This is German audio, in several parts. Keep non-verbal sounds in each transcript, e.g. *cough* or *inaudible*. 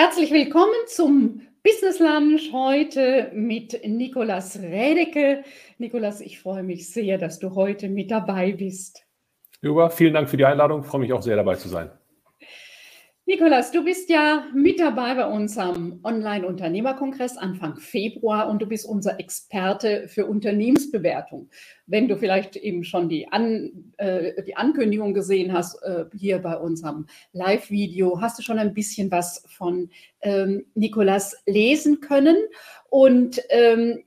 Herzlich willkommen zum Business Lunch heute mit Nikolas Rädecke. Nikolas, ich freue mich sehr, dass du heute mit dabei bist. Juba, vielen Dank für die Einladung. Ich freue mich auch sehr dabei zu sein. Nikolas, du bist ja mit dabei bei uns am Online-Unternehmerkongress Anfang Februar und du bist unser Experte für Unternehmensbewertung. Wenn du vielleicht eben schon die, An, äh, die Ankündigung gesehen hast, äh, hier bei unserem Live-Video, hast du schon ein bisschen was von ähm, Nikolas lesen können. Und ähm,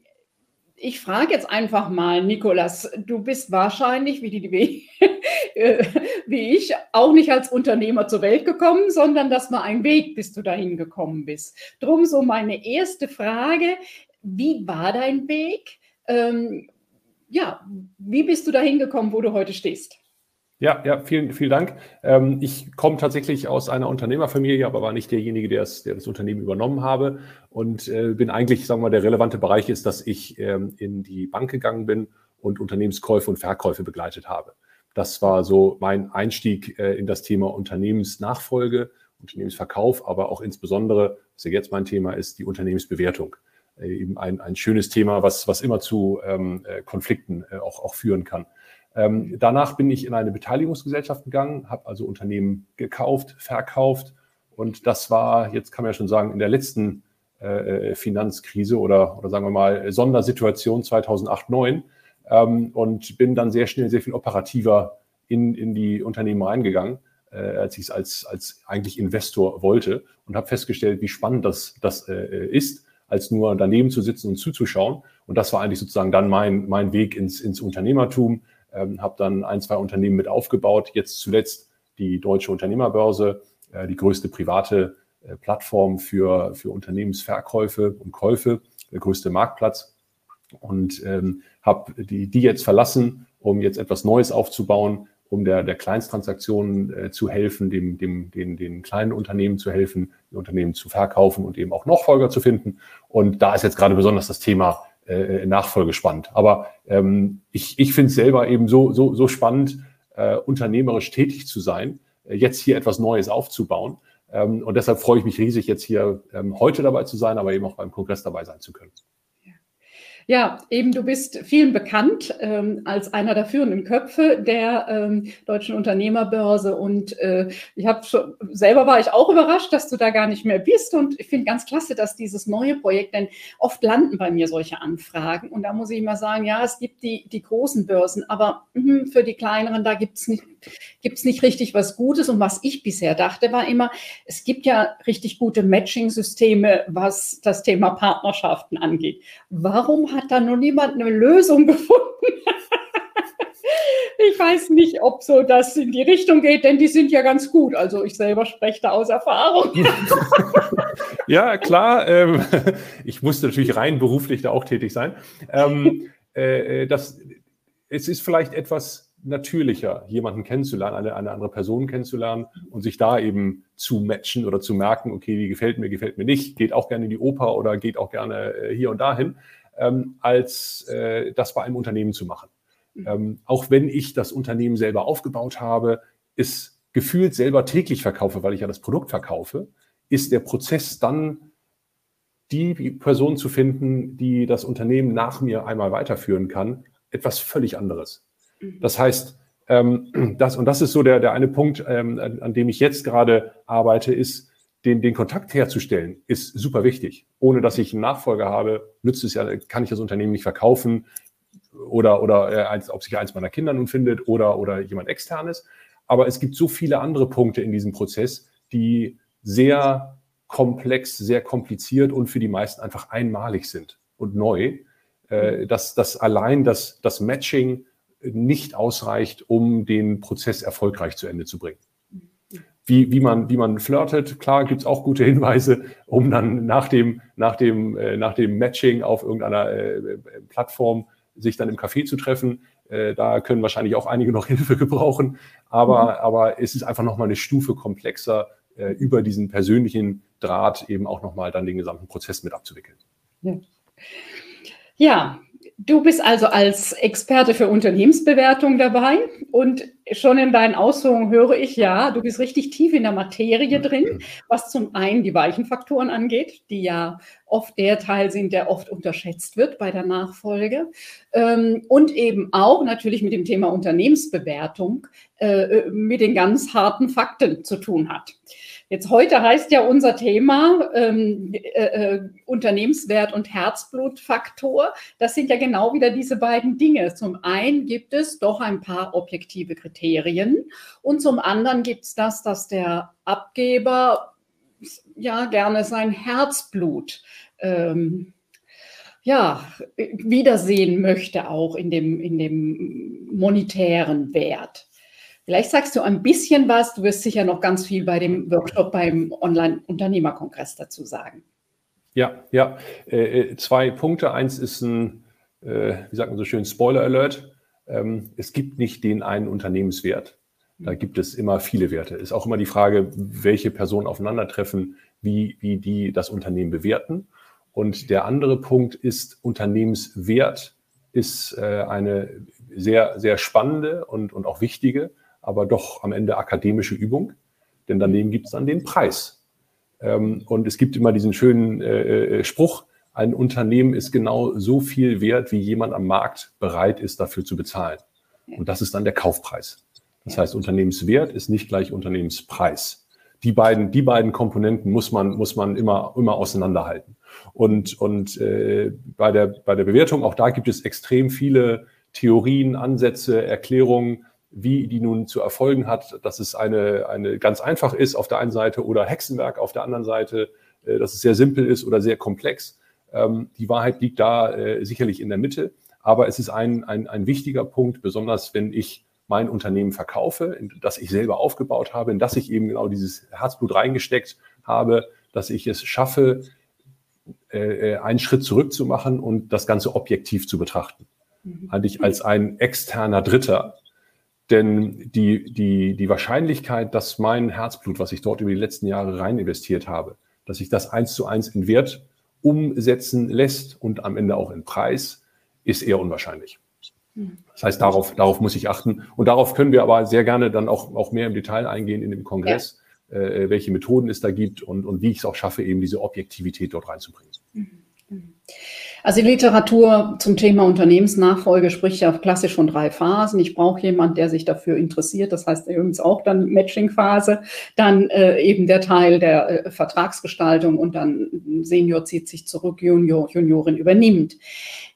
ich frage jetzt einfach mal, Nikolas, du bist wahrscheinlich, wie, die, wie, *laughs* äh, wie ich, auch nicht als Unternehmer zur Welt gekommen, sondern das war ein Weg, bis du dahin gekommen bist. Drum so meine erste Frage, wie war dein Weg? Ähm, ja, wie bist du dahin gekommen, wo du heute stehst? Ja, ja, vielen, vielen Dank. Ähm, ich komme tatsächlich aus einer Unternehmerfamilie, aber war nicht derjenige, der das, der das Unternehmen übernommen habe und äh, bin eigentlich, sagen wir mal, der relevante Bereich ist, dass ich ähm, in die Bank gegangen bin und Unternehmenskäufe und Verkäufe begleitet habe. Das war so mein Einstieg äh, in das Thema Unternehmensnachfolge, Unternehmensverkauf, aber auch insbesondere, was ja jetzt mein Thema ist, die Unternehmensbewertung. Äh, eben ein, ein schönes Thema, was, was immer zu ähm, äh, Konflikten äh, auch, auch führen kann. Ähm, danach bin ich in eine Beteiligungsgesellschaft gegangen, habe also Unternehmen gekauft, verkauft. Und das war, jetzt kann man ja schon sagen, in der letzten äh, Finanzkrise oder, oder sagen wir mal Sondersituation 2008, 2009 ähm, und bin dann sehr schnell sehr viel operativer in, in die Unternehmen reingegangen, äh, als ich es als, als eigentlich Investor wollte und habe festgestellt, wie spannend das, das äh, ist, als nur daneben zu sitzen und zuzuschauen. Und das war eigentlich sozusagen dann mein, mein Weg ins, ins Unternehmertum, ähm, habe dann ein, zwei Unternehmen mit aufgebaut. Jetzt zuletzt die Deutsche Unternehmerbörse, äh, die größte private äh, Plattform für, für Unternehmensverkäufe und Käufe, der größte Marktplatz. Und ähm, habe die, die jetzt verlassen, um jetzt etwas Neues aufzubauen, um der, der Kleinsttransaktionen äh, zu helfen, dem, dem, den, den kleinen Unternehmen zu helfen, die Unternehmen zu verkaufen und eben auch Nachfolger zu finden. Und da ist jetzt gerade besonders das Thema äh, Nachfolge spannend. Aber ähm, ich, ich finde es selber eben so, so, so spannend, äh, unternehmerisch tätig zu sein, äh, jetzt hier etwas Neues aufzubauen. Ähm, und deshalb freue ich mich riesig, jetzt hier ähm, heute dabei zu sein, aber eben auch beim Kongress dabei sein zu können. Ja, eben du bist vielen bekannt ähm, als einer der führenden Köpfe der ähm, deutschen Unternehmerbörse. Und äh, ich habe selber war ich auch überrascht, dass du da gar nicht mehr bist. Und ich finde ganz klasse, dass dieses neue Projekt, denn oft landen bei mir solche Anfragen. Und da muss ich immer sagen, ja, es gibt die, die großen Börsen, aber mh, für die kleineren, da gibt es nicht, gibt's nicht richtig was Gutes und was ich bisher dachte, war immer, es gibt ja richtig gute Matching-Systeme, was das Thema Partnerschaften angeht. Warum hat da noch niemand eine Lösung *laughs* gefunden. ich weiß nicht, ob so das in die Richtung geht, denn die sind ja ganz gut. Also ich selber spreche da aus Erfahrung. *laughs* ja, klar. Ähm, *laughs* ich musste natürlich rein beruflich da auch tätig sein. Ähm, äh, das, es ist vielleicht etwas natürlicher, jemanden kennenzulernen, eine, eine andere Person kennenzulernen und sich da eben zu matchen oder zu merken, okay, die gefällt mir, gefällt mir nicht, geht auch gerne in die Oper oder geht auch gerne äh, hier und dahin ähm, als äh, das bei einem Unternehmen zu machen. Mhm. Ähm, auch wenn ich das Unternehmen selber aufgebaut habe, ist gefühlt selber täglich verkaufe, weil ich ja das Produkt verkaufe, ist der Prozess dann die Person zu finden, die das Unternehmen nach mir einmal weiterführen kann, etwas völlig anderes. Mhm. Das heißt, ähm, das, und das ist so der, der eine Punkt, ähm, an, an dem ich jetzt gerade arbeite, ist, den, den Kontakt herzustellen, ist super wichtig. Ohne dass ich einen Nachfolger habe, nützt es ja, kann ich das Unternehmen nicht verkaufen oder, oder äh, als, ob sich eins meiner Kinder nun findet oder, oder jemand externes. Aber es gibt so viele andere Punkte in diesem Prozess, die sehr komplex, sehr kompliziert und für die meisten einfach einmalig sind und neu, äh, dass, dass allein das, das Matching nicht ausreicht, um den Prozess erfolgreich zu Ende zu bringen wie, wie, man, wie man flirtet. Klar gibt es auch gute Hinweise, um dann nach dem, nach dem, äh, nach dem Matching auf irgendeiner äh, Plattform sich dann im Café zu treffen. Äh, da können wahrscheinlich auch einige noch *laughs* Hilfe gebrauchen. Aber, mhm. aber es ist einfach nochmal eine Stufe komplexer, äh, über diesen persönlichen Draht eben auch nochmal dann den gesamten Prozess mit abzuwickeln. Ja. ja. Du bist also als Experte für Unternehmensbewertung dabei und schon in deinen Ausführungen höre ich ja, du bist richtig tief in der Materie drin, was zum einen die weichen Faktoren angeht, die ja oft der Teil sind, der oft unterschätzt wird bei der Nachfolge. Ähm, und eben auch natürlich mit dem Thema Unternehmensbewertung äh, mit den ganz harten Fakten zu tun hat. Jetzt heute heißt ja unser Thema ähm, äh, äh, Unternehmenswert und Herzblutfaktor. Das sind ja genau wieder diese beiden Dinge. Zum einen gibt es doch ein paar objektive Kriterien und zum anderen gibt es das, dass der Abgeber ja gerne sein Herzblut ähm, ja, wiedersehen möchte auch in dem, in dem monetären Wert. Vielleicht sagst du ein bisschen was, du wirst sicher noch ganz viel bei dem Workshop beim Online-Unternehmerkongress dazu sagen. Ja, ja, äh, äh, zwei Punkte. Eins ist ein, äh, wie sagt man so schön, Spoiler Alert. Ähm, es gibt nicht den einen Unternehmenswert. Da gibt es immer viele Werte. Ist auch immer die Frage, welche Personen aufeinandertreffen, wie, wie die das Unternehmen bewerten. Und der andere Punkt ist, Unternehmenswert ist äh, eine sehr, sehr spannende und, und auch wichtige aber doch am Ende akademische Übung, denn daneben gibt es dann den Preis. Ähm, und es gibt immer diesen schönen äh, äh, Spruch, ein Unternehmen ist genau so viel wert, wie jemand am Markt bereit ist, dafür zu bezahlen. Und das ist dann der Kaufpreis. Das heißt, Unternehmenswert ist nicht gleich Unternehmenspreis. Die beiden, die beiden Komponenten muss man, muss man immer, immer auseinanderhalten. Und, und äh, bei, der, bei der Bewertung, auch da gibt es extrem viele Theorien, Ansätze, Erklärungen, wie die nun zu erfolgen hat, dass es eine, eine ganz einfach ist auf der einen Seite oder Hexenwerk auf der anderen Seite, äh, dass es sehr simpel ist oder sehr komplex. Ähm, die Wahrheit liegt da äh, sicherlich in der Mitte, aber es ist ein, ein, ein wichtiger Punkt, besonders wenn ich mein Unternehmen verkaufe, das ich selber aufgebaut habe, in das ich eben genau dieses Herzblut reingesteckt habe, dass ich es schaffe, äh, einen Schritt zurückzumachen und das Ganze objektiv zu betrachten. Mhm. Eigentlich als ein externer Dritter, denn die, die, die Wahrscheinlichkeit, dass mein Herzblut, was ich dort über die letzten Jahre rein investiert habe, dass sich das eins zu eins in Wert umsetzen lässt und am Ende auch in Preis, ist eher unwahrscheinlich. Das heißt, darauf, darauf muss ich achten. Und darauf können wir aber sehr gerne dann auch, auch mehr im Detail eingehen in dem Kongress, ja. äh, welche Methoden es da gibt und, und wie ich es auch schaffe, eben diese Objektivität dort reinzubringen. Mhm. Mhm. Also die Literatur zum Thema Unternehmensnachfolge spricht ja klassisch von drei Phasen. Ich brauche jemanden, der sich dafür interessiert. Das heißt übrigens auch dann Matching-Phase, dann äh, eben der Teil der äh, Vertragsgestaltung und dann Senior zieht sich zurück, Junior, Juniorin übernimmt.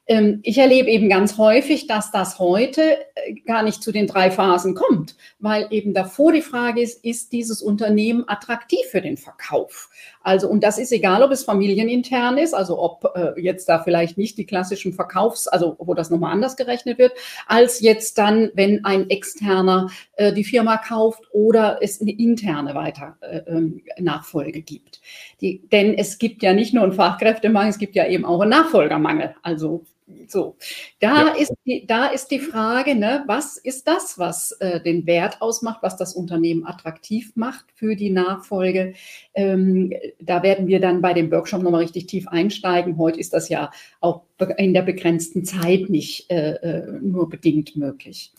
Ähm, ich erlebe eben ganz häufig, dass das heute äh, gar nicht zu den drei Phasen kommt, weil eben davor die Frage ist, ist dieses Unternehmen attraktiv für den Verkauf? Also, und das ist egal, ob es familienintern ist, also ob äh, jetzt da vielleicht nicht die klassischen Verkaufs-, also wo das nochmal anders gerechnet wird, als jetzt dann, wenn ein externer äh, die Firma kauft oder es eine interne weiter äh, ähm, Nachfolge gibt. Die, denn es gibt ja nicht nur einen Fachkräftemangel, es gibt ja eben auch einen Nachfolgermangel. Also so, da, ja. ist die, da ist die Frage, ne, was ist das, was äh, den Wert ausmacht, was das Unternehmen attraktiv macht für die Nachfolge? Ähm, da werden wir dann bei dem Workshop nochmal richtig tief einsteigen. Heute ist das ja auch in der begrenzten Zeit nicht äh, äh, nur bedingt möglich.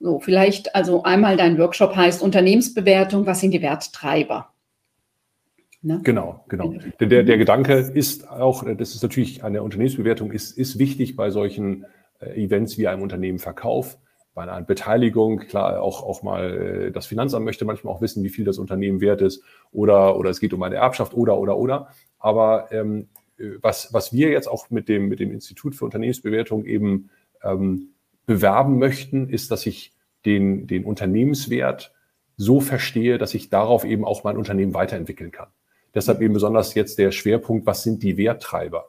So, vielleicht also einmal dein Workshop heißt Unternehmensbewertung, was sind die Werttreiber? Ne? Genau, genau. Denn der, der Gedanke ist auch, das ist natürlich eine Unternehmensbewertung, ist, ist wichtig bei solchen äh, Events wie einem Unternehmenverkauf, bei einer Beteiligung, klar, auch, auch mal äh, das Finanzamt möchte manchmal auch wissen, wie viel das Unternehmen wert ist oder, oder es geht um eine Erbschaft oder, oder, oder. Aber ähm, was, was wir jetzt auch mit dem, mit dem Institut für Unternehmensbewertung eben ähm, bewerben möchten, ist, dass ich den, den Unternehmenswert so verstehe, dass ich darauf eben auch mein Unternehmen weiterentwickeln kann. Deshalb eben besonders jetzt der Schwerpunkt, was sind die Werttreiber?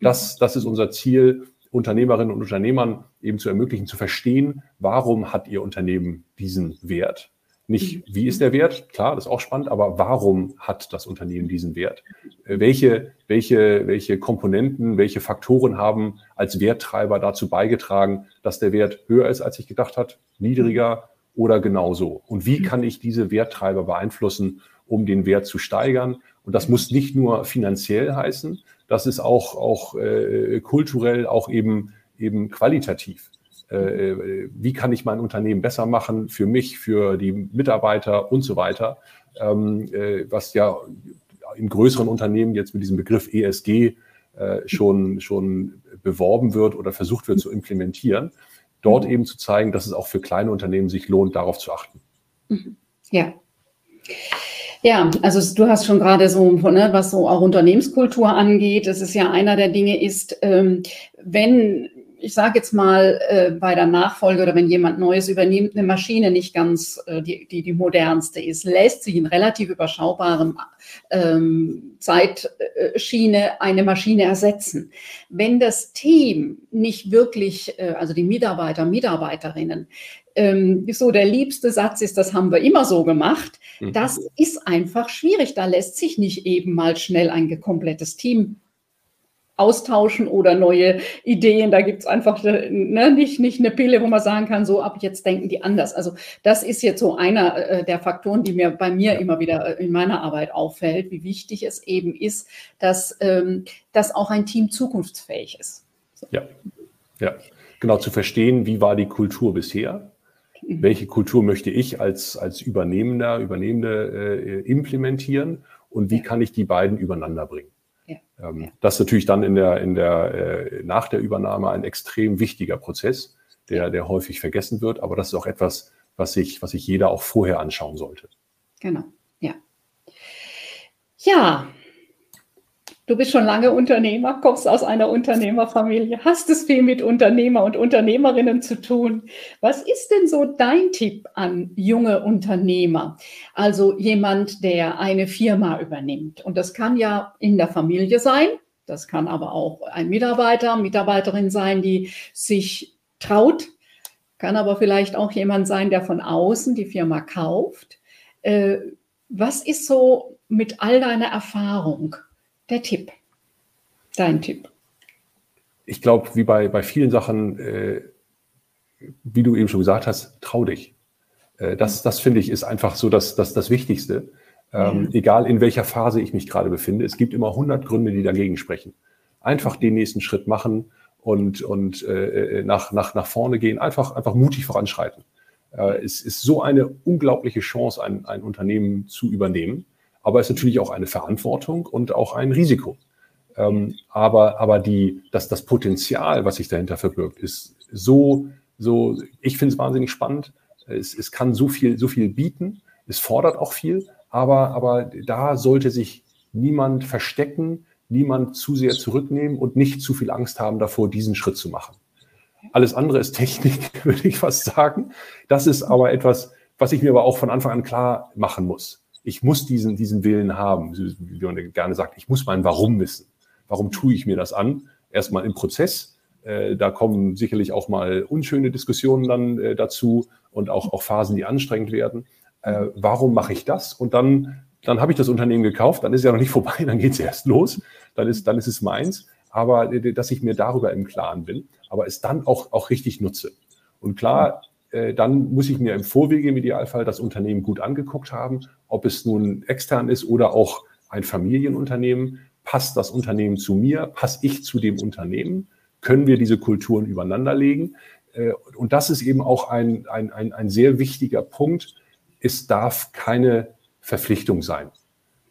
Das, das ist unser Ziel, Unternehmerinnen und Unternehmern eben zu ermöglichen, zu verstehen, warum hat ihr Unternehmen diesen Wert? Nicht, wie ist der Wert? Klar, das ist auch spannend, aber warum hat das Unternehmen diesen Wert? Äh, welche, welche, welche Komponenten, welche Faktoren haben als Werttreiber dazu beigetragen, dass der Wert höher ist, als ich gedacht hat, niedriger oder genauso? Und wie kann ich diese Werttreiber beeinflussen, um den Wert zu steigern? Und das muss nicht nur finanziell heißen, das ist auch, auch äh, kulturell, auch eben, eben qualitativ. äh, wie kann ich mein Unternehmen besser machen für mich, für die Mitarbeiter und so weiter, ähm, äh, was ja im größeren Unternehmen jetzt mit diesem Begriff ESG äh, schon, schon beworben wird oder versucht wird zu implementieren, dort eben zu zeigen, dass es auch für kleine Unternehmen sich lohnt, darauf zu achten. Mhm. Ja. Ja, also du hast schon gerade so, ne, was so auch Unternehmenskultur angeht, das ist ja einer der Dinge ist, ähm, wenn ich sage jetzt mal, äh, bei der Nachfolge oder wenn jemand Neues übernimmt, eine Maschine nicht ganz äh, die, die, die modernste ist, lässt sich in relativ überschaubarem ähm, Zeitschiene eine Maschine ersetzen. Wenn das Team nicht wirklich, äh, also die Mitarbeiter, Mitarbeiterinnen, ähm, so der liebste Satz ist, das haben wir immer so gemacht, mhm. das ist einfach schwierig. Da lässt sich nicht eben mal schnell ein komplettes Team austauschen oder neue Ideen. Da gibt es einfach ne, nicht, nicht eine Pille, wo man sagen kann, so ab jetzt denken die anders. Also das ist jetzt so einer äh, der Faktoren, die mir bei mir immer wieder äh, in meiner Arbeit auffällt, wie wichtig es eben ist, dass, ähm, dass auch ein Team zukunftsfähig ist. So. Ja, ja, genau zu verstehen, wie war die Kultur bisher. Mhm. Welche Kultur möchte ich als, als Übernehmender, Übernehmende äh, implementieren und wie kann ich die beiden übereinander bringen? Ähm, ja. Das ist natürlich dann in der, in der, äh, nach der Übernahme ein extrem wichtiger Prozess, der, der häufig vergessen wird. Aber das ist auch etwas, was sich, was sich jeder auch vorher anschauen sollte. Genau, ja. Ja, Du bist schon lange Unternehmer, kommst aus einer Unternehmerfamilie, hast es viel mit Unternehmer und Unternehmerinnen zu tun. Was ist denn so dein Tipp an junge Unternehmer? Also jemand, der eine Firma übernimmt. Und das kann ja in der Familie sein. Das kann aber auch ein Mitarbeiter, Mitarbeiterin sein, die sich traut. Kann aber vielleicht auch jemand sein, der von außen die Firma kauft. Äh, was ist so mit all deiner Erfahrung? Der Tipp? Dein Tipp? Ich glaube, wie bei, bei vielen Sachen, äh, wie du eben schon gesagt hast, trau dich. Äh, das, das finde ich ist einfach so das, das, das Wichtigste. Ähm, ja. Egal in welcher Phase ich mich gerade befinde, es gibt immer 100 Gründe, die dagegen sprechen. Einfach den nächsten Schritt machen und, und äh, nach, nach, nach vorne gehen, einfach, einfach mutig voranschreiten. Äh, es ist so eine unglaubliche Chance, ein, ein Unternehmen zu übernehmen aber es ist natürlich auch eine Verantwortung und auch ein Risiko. Ähm, aber aber die, das, das Potenzial, was sich dahinter verbirgt, ist so, so ich finde es wahnsinnig spannend. Es, es kann so viel, so viel bieten. Es fordert auch viel, aber, aber da sollte sich niemand verstecken, niemand zu sehr zurücknehmen und nicht zu viel Angst haben davor, diesen Schritt zu machen. Alles andere ist Technik, *laughs* würde ich fast sagen. Das ist aber etwas, was ich mir aber auch von Anfang an klar machen muss ich muss diesen, diesen Willen haben, wie man gerne sagt, ich muss mein Warum wissen. Warum tue ich mir das an? Erstmal im Prozess. Äh, da kommen sicherlich auch mal unschöne Diskussionen dann äh, dazu und auch, auch Phasen, die anstrengend werden. Äh, warum mache ich das? Und dann, dann habe ich das Unternehmen gekauft, dann ist es ja noch nicht *laughs* vorbei, dann geht es erst los, dann ist, dann ist es meins. Aber dass ich mir darüber im Klaren bin, aber es dann auch, auch richtig nutze. Und klar, dann muss ich mir im Vorwege im Idealfall das Unternehmen gut angeguckt haben, ob es nun extern ist oder auch ein Familienunternehmen. Passt das Unternehmen zu mir? Passe ich zu dem Unternehmen? Können wir diese Kulturen übereinander legen? Äh, und das ist eben auch ein, ein, ein, ein sehr wichtiger Punkt. Es darf keine Verpflichtung sein.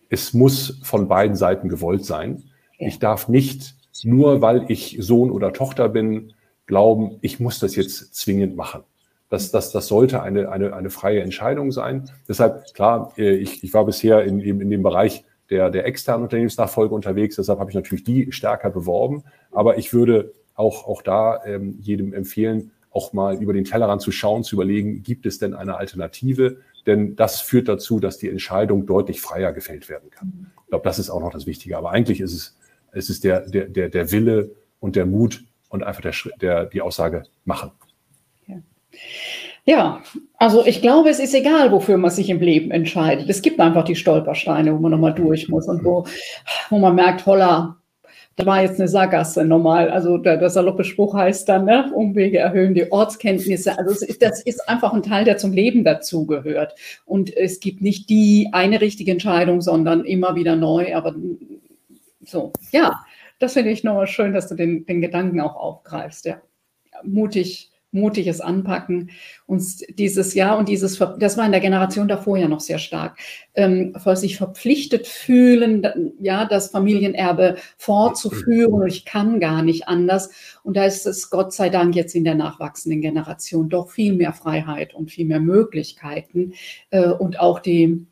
Es muss von beiden Seiten gewollt sein. Ich darf nicht nur, weil ich Sohn oder Tochter bin, glauben, ich muss das jetzt zwingend machen. Das, das, das sollte eine, eine, eine freie Entscheidung sein. Deshalb, klar, äh, ich, ich war bisher in, in dem Bereich der, der externen Unternehmensnachfolge unterwegs, deshalb habe ich natürlich die stärker beworben. Aber ich würde auch, auch da ähm, jedem empfehlen, auch mal über den Tellerrand zu schauen, zu überlegen, gibt es denn eine Alternative? Denn das führt dazu, dass die Entscheidung deutlich freier gefällt werden kann. Ich glaube, das ist auch noch das Wichtige. Aber eigentlich ist es, es ist der, der, der, der Wille und der Mut und einfach der, der, die Aussage machen. Ja, also ich glaube, es ist egal, wofür man sich im Leben entscheidet. Es gibt einfach die Stolpersteine, wo man nochmal durch muss und wo, wo man merkt, holla, da war jetzt eine Sackgasse normal. Also der, der saloppe Spruch heißt dann, ne, Umwege erhöhen die Ortskenntnisse. Also ist, das ist einfach ein Teil, der zum Leben dazugehört. Und es gibt nicht die eine richtige Entscheidung, sondern immer wieder neu. Aber so, ja, das finde ich nochmal schön, dass du den, den Gedanken auch aufgreifst. Ja, mutig mutiges Anpacken, uns dieses Jahr und dieses, das war in der Generation davor ja noch sehr stark, ähm, sich verpflichtet fühlen, ja, das Familienerbe fortzuführen. Ich kann gar nicht anders. Und da ist es Gott sei Dank jetzt in der nachwachsenden Generation doch viel mehr Freiheit und viel mehr Möglichkeiten äh, und auch die,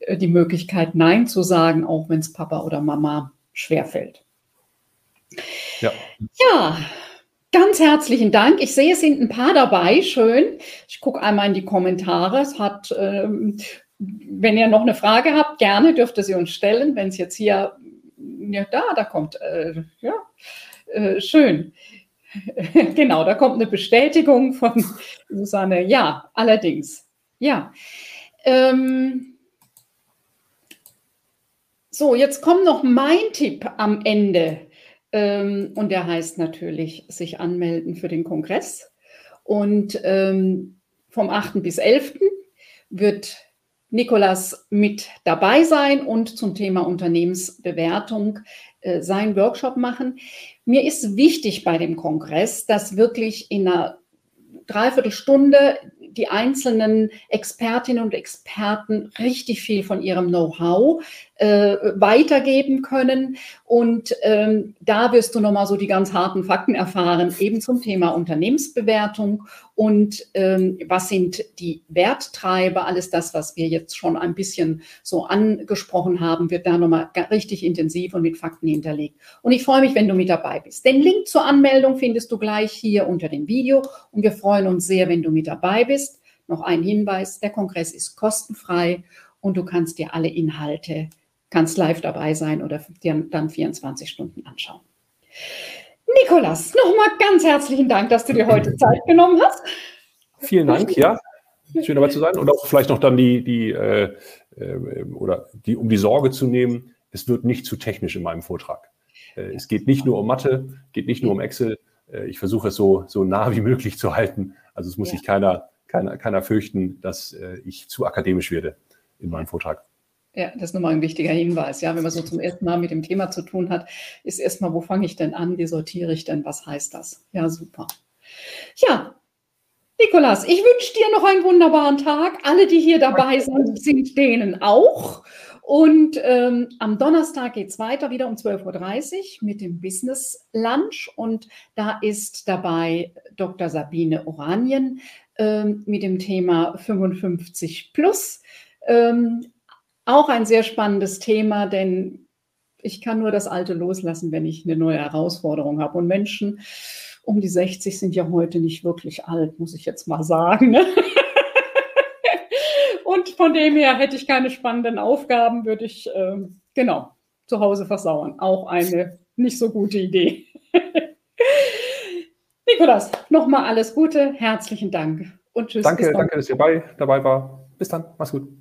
äh, die Möglichkeit, Nein zu sagen, auch wenn es Papa oder Mama schwerfällt. Ja. ja, Ganz herzlichen Dank. Ich sehe, es sind ein paar dabei. Schön. Ich gucke einmal in die Kommentare. Es hat, ähm, wenn ihr noch eine Frage habt, gerne dürft ihr sie uns stellen. Wenn es jetzt hier, ja, da, da kommt, äh, ja, äh, schön. *laughs* genau, da kommt eine Bestätigung von *laughs* Susanne. Ja, allerdings. Ja. Ähm, so, jetzt kommt noch mein Tipp am Ende. Ähm, und der heißt natürlich, sich anmelden für den Kongress. Und ähm, vom 8. bis 11. wird Nikolas mit dabei sein und zum Thema Unternehmensbewertung äh, seinen Workshop machen. Mir ist wichtig bei dem Kongress, dass wirklich in einer Dreiviertelstunde die einzelnen Expertinnen und Experten richtig viel von ihrem Know-how äh, weitergeben können. Und ähm, da wirst du nochmal so die ganz harten Fakten erfahren, eben zum Thema Unternehmensbewertung und ähm, was sind die Werttreiber, alles das, was wir jetzt schon ein bisschen so angesprochen haben, wird da nochmal richtig intensiv und mit Fakten hinterlegt. Und ich freue mich, wenn du mit dabei bist. Den Link zur Anmeldung findest du gleich hier unter dem Video und wir freuen uns sehr, wenn du mit dabei bist. Noch ein Hinweis, der Kongress ist kostenfrei und du kannst dir alle Inhalte kannst live dabei sein oder dir dann 24 Stunden anschauen. Nikolas, nochmal ganz herzlichen Dank, dass du dir heute *laughs* Zeit genommen hast. Vielen Dank, ja. Schön dabei zu sein und auch vielleicht noch dann die, die äh, äh, oder die, um die Sorge zu nehmen, es wird nicht zu technisch in meinem Vortrag. Äh, es geht nicht nur um Mathe, geht nicht nur um Excel. Äh, ich versuche es so, so nah wie möglich zu halten. Also es muss ja. sich keiner, keiner, keiner fürchten, dass äh, ich zu akademisch werde in meinem Vortrag. Ja, das ist nochmal ein wichtiger Hinweis. Ja, wenn man so zum ersten Mal mit dem Thema zu tun hat, ist erstmal, wo fange ich denn an? Wie sortiere ich denn? Was heißt das? Ja, super. Ja, Nikolas, ich wünsche dir noch einen wunderbaren Tag. Alle, die hier dabei sind, sind denen auch. Und ähm, am Donnerstag geht es weiter, wieder um 12.30 Uhr mit dem Business Lunch. Und da ist dabei Dr. Sabine Oranien ähm, mit dem Thema 55 plus. Ähm, auch ein sehr spannendes Thema, denn ich kann nur das Alte loslassen, wenn ich eine neue Herausforderung habe. Und Menschen um die 60 sind ja heute nicht wirklich alt, muss ich jetzt mal sagen. Ne? *laughs* Und von dem her hätte ich keine spannenden Aufgaben, würde ich äh, genau zu Hause versauern. Auch eine nicht so gute Idee. *laughs* Nikolas, nochmal alles Gute, herzlichen Dank und tschüss. Danke, danke, dass ihr dabei, dabei war. Bis dann, mach's gut.